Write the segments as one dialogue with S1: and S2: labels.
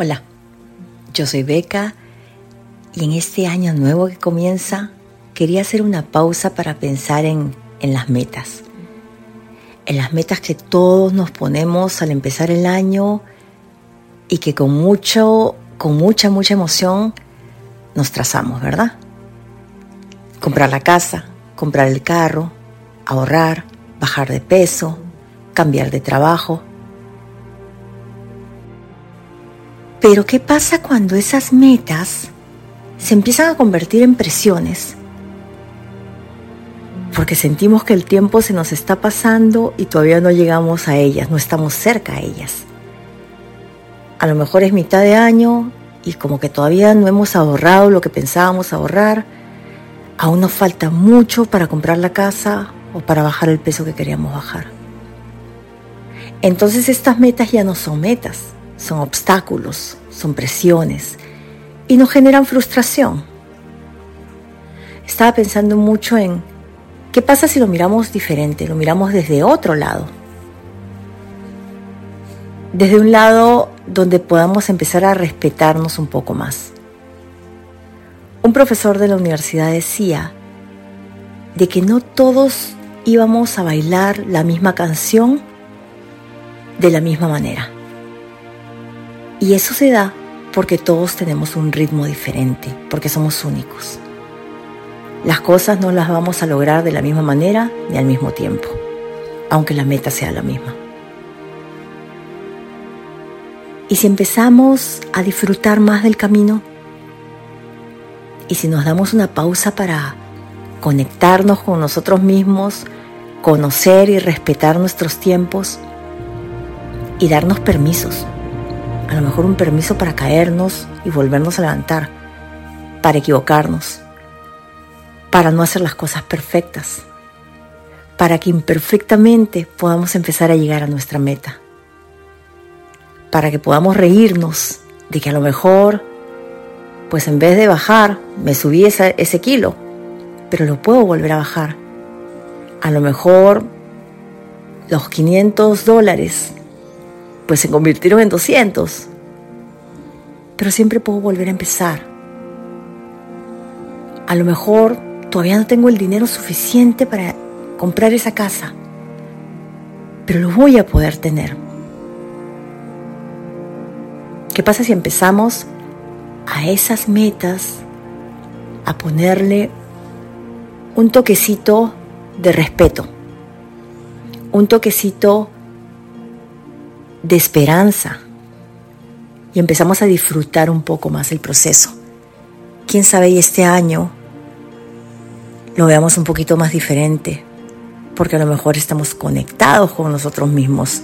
S1: Hola, yo soy Beca y en este año nuevo que comienza quería hacer una pausa para pensar en, en las metas. En las metas que todos nos ponemos al empezar el año y que con mucho, con mucha, mucha emoción nos trazamos, ¿verdad? Comprar la casa, comprar el carro, ahorrar, bajar de peso, cambiar de trabajo Pero ¿qué pasa cuando esas metas se empiezan a convertir en presiones? Porque sentimos que el tiempo se nos está pasando y todavía no llegamos a ellas, no estamos cerca a ellas. A lo mejor es mitad de año y como que todavía no hemos ahorrado lo que pensábamos ahorrar, aún nos falta mucho para comprar la casa o para bajar el peso que queríamos bajar. Entonces estas metas ya no son metas, son obstáculos, son presiones y nos generan frustración. Estaba pensando mucho en qué pasa si lo miramos diferente, lo miramos desde otro lado. Desde un lado donde podamos empezar a respetarnos un poco más. Un profesor de la universidad decía de que no todos íbamos a bailar la misma canción de la misma manera. Y eso se da porque todos tenemos un ritmo diferente, porque somos únicos. Las cosas no las vamos a lograr de la misma manera ni al mismo tiempo, aunque la meta sea la misma. Y si empezamos a disfrutar más del camino, y si nos damos una pausa para conectarnos con nosotros mismos, conocer y respetar nuestros tiempos y darnos permisos a lo mejor un permiso para caernos y volvernos a levantar, para equivocarnos, para no hacer las cosas perfectas, para que imperfectamente podamos empezar a llegar a nuestra meta, para que podamos reírnos de que a lo mejor, pues en vez de bajar, me subí ese, ese kilo, pero lo puedo volver a bajar. A lo mejor los 500 dólares pues se convirtieron en 200. Pero siempre puedo volver a empezar. A lo mejor todavía no tengo el dinero suficiente para comprar esa casa, pero lo voy a poder tener. ¿Qué pasa si empezamos a esas metas a ponerle un toquecito de respeto, un toquecito de esperanza y empezamos a disfrutar un poco más el proceso. Quién sabe y este año lo veamos un poquito más diferente, porque a lo mejor estamos conectados con nosotros mismos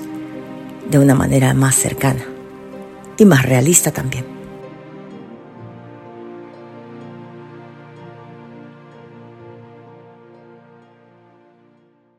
S1: de una manera más cercana y más realista también.